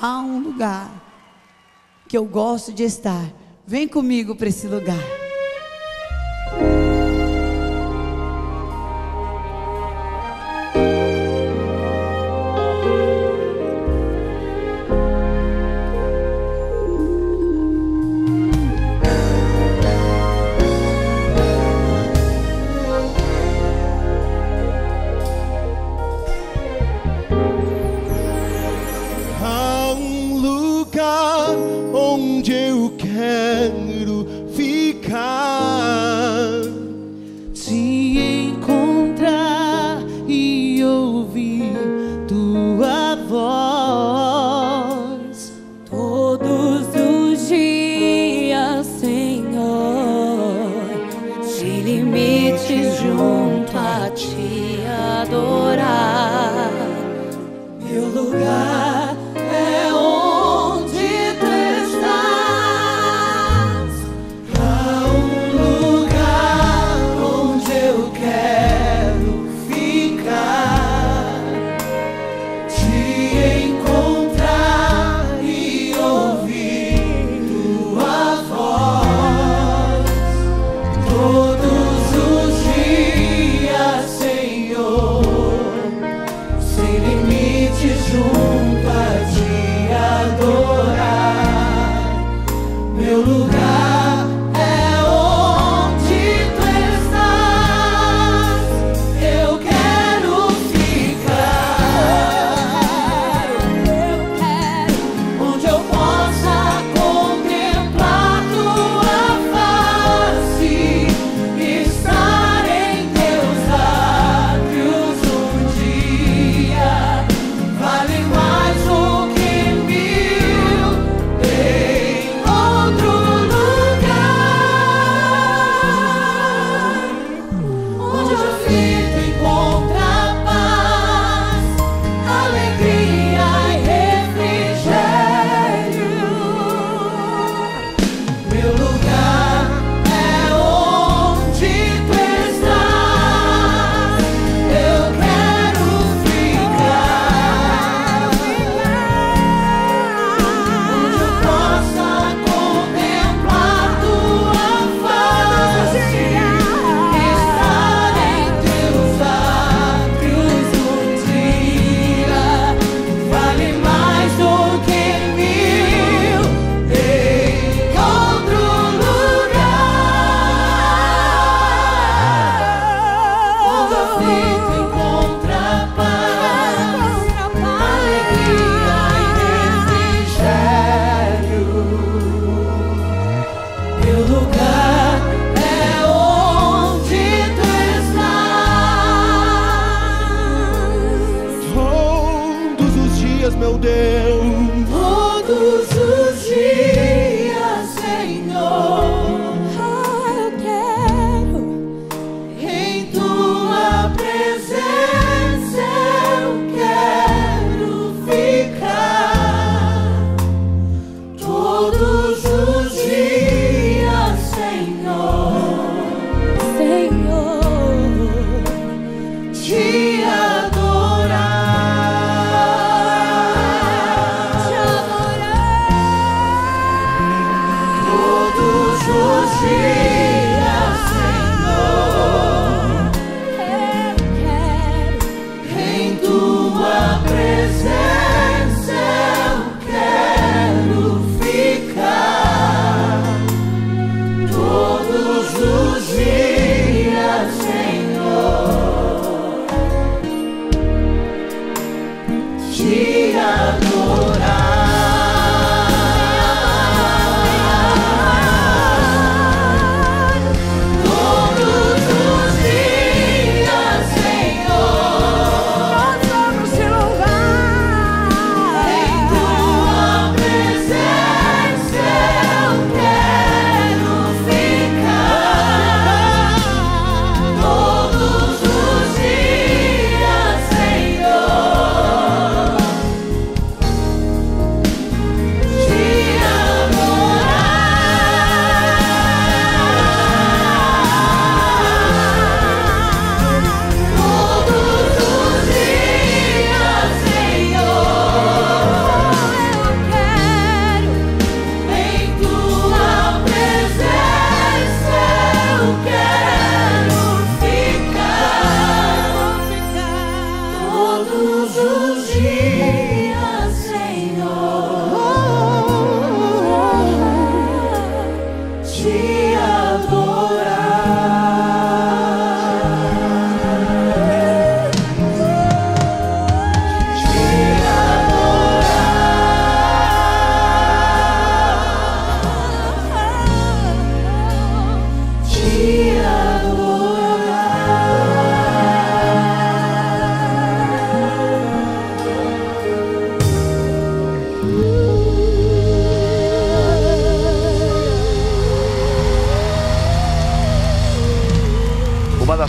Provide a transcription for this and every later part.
há um lugar que eu gosto de estar. Vem comigo para esse lugar.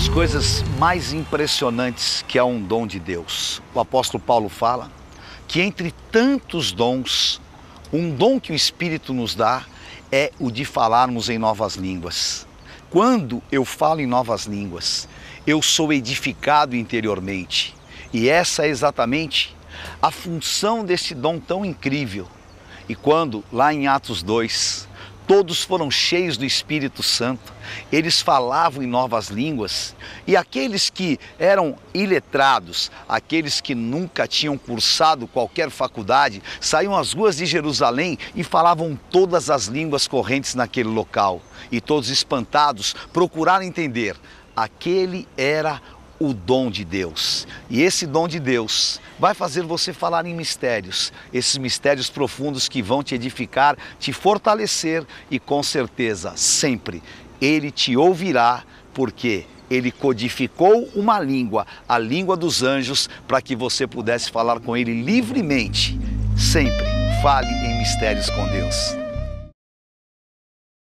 Coisas mais impressionantes que é um dom de Deus. O apóstolo Paulo fala que entre tantos dons, um dom que o Espírito nos dá é o de falarmos em novas línguas. Quando eu falo em novas línguas, eu sou edificado interiormente. E essa é exatamente a função desse dom tão incrível. E quando, lá em Atos 2, todos foram cheios do Espírito Santo, eles falavam em novas línguas, e aqueles que eram iletrados, aqueles que nunca tinham cursado qualquer faculdade, saíam às ruas de Jerusalém e falavam todas as línguas correntes naquele local. E todos espantados procuraram entender: aquele era o dom de Deus. E esse dom de Deus vai fazer você falar em mistérios, esses mistérios profundos que vão te edificar, te fortalecer e com certeza, sempre, Ele te ouvirá, porque Ele codificou uma língua, a língua dos anjos, para que você pudesse falar com Ele livremente. Sempre fale em mistérios com Deus.